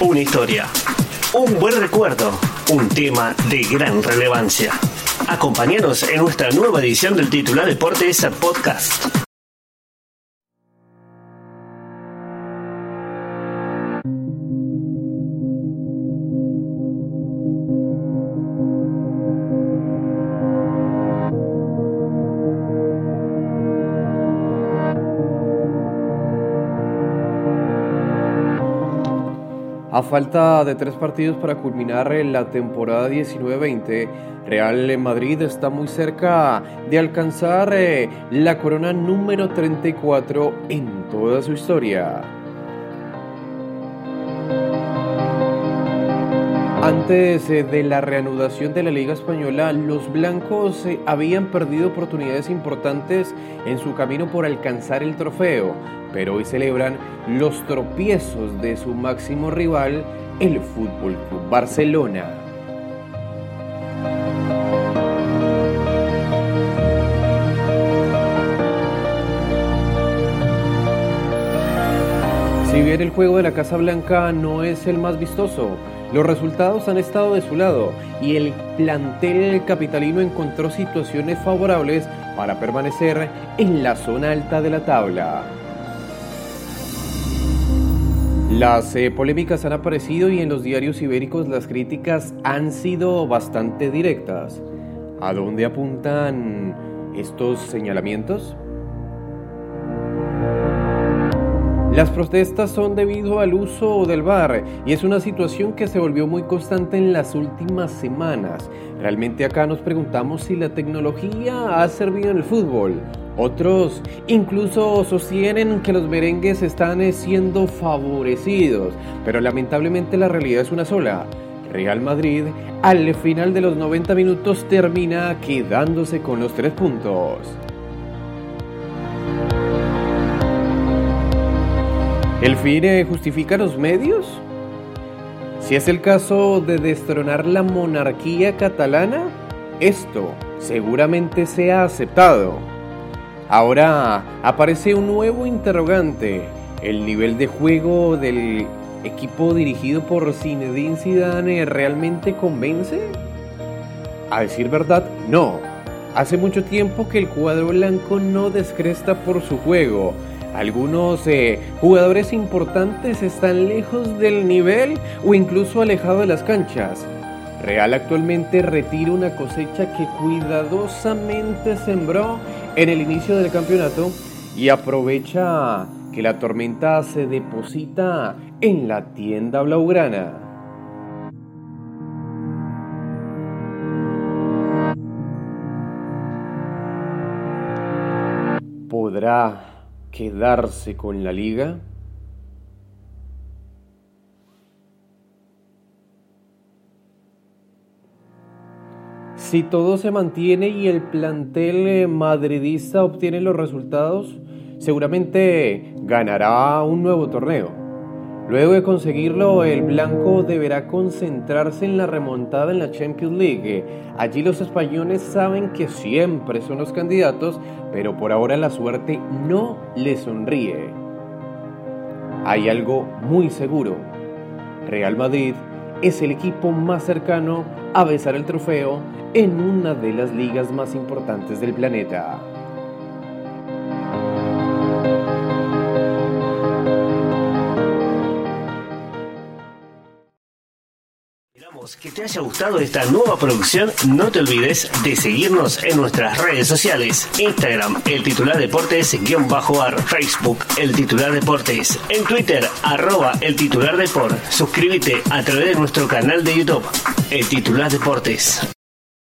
Una historia, un buen recuerdo, un tema de gran relevancia. Acompáñanos en nuestra nueva edición del titular Deportes Podcast. A falta de tres partidos para culminar la temporada 19-20, Real Madrid está muy cerca de alcanzar eh, la corona número 34 en toda su historia. Antes eh, de la reanudación de la Liga Española, los blancos eh, habían perdido oportunidades importantes en su camino por alcanzar el trofeo, pero hoy celebran los tropiezos de su máximo rival, el Fútbol Club Barcelona. Si bien el juego de la Casa Blanca no es el más vistoso, los resultados han estado de su lado y el plantel capitalino encontró situaciones favorables para permanecer en la zona alta de la tabla. Las eh, polémicas han aparecido y en los diarios ibéricos las críticas han sido bastante directas. ¿A dónde apuntan estos señalamientos? Las protestas son debido al uso del bar y es una situación que se volvió muy constante en las últimas semanas. Realmente acá nos preguntamos si la tecnología ha servido en el fútbol. Otros incluso sostienen que los merengues están siendo favorecidos, pero lamentablemente la realidad es una sola. Real Madrid al final de los 90 minutos termina quedándose con los tres puntos. ¿El fin justifica los medios? Si es el caso de destronar la monarquía catalana, esto seguramente sea aceptado. Ahora aparece un nuevo interrogante. ¿El nivel de juego del equipo dirigido por Zinedine Zidane realmente convence? A decir verdad, no. Hace mucho tiempo que el cuadro blanco no descresta por su juego algunos eh, jugadores importantes están lejos del nivel o incluso alejados de las canchas. Real actualmente retira una cosecha que cuidadosamente sembró en el inicio del campeonato y aprovecha que la tormenta se deposita en la tienda blaugrana. ¿Podrá quedarse con la liga? Si todo se mantiene y el plantel eh, madridista obtiene los resultados, seguramente ganará un nuevo torneo. Luego de conseguirlo, el blanco deberá concentrarse en la remontada en la Champions League. Allí los españoles saben que siempre son los candidatos, pero por ahora la suerte no les sonríe. Hay algo muy seguro. Real Madrid es el equipo más cercano a besar el trofeo en una de las ligas más importantes del planeta. Que te haya gustado esta nueva producción. No te olvides de seguirnos en nuestras redes sociales: Instagram, el titular deportes, guion bajo ar, Facebook, el titular deportes, en Twitter, arroba el titular deport. Suscríbete a través de nuestro canal de YouTube, el titular deportes.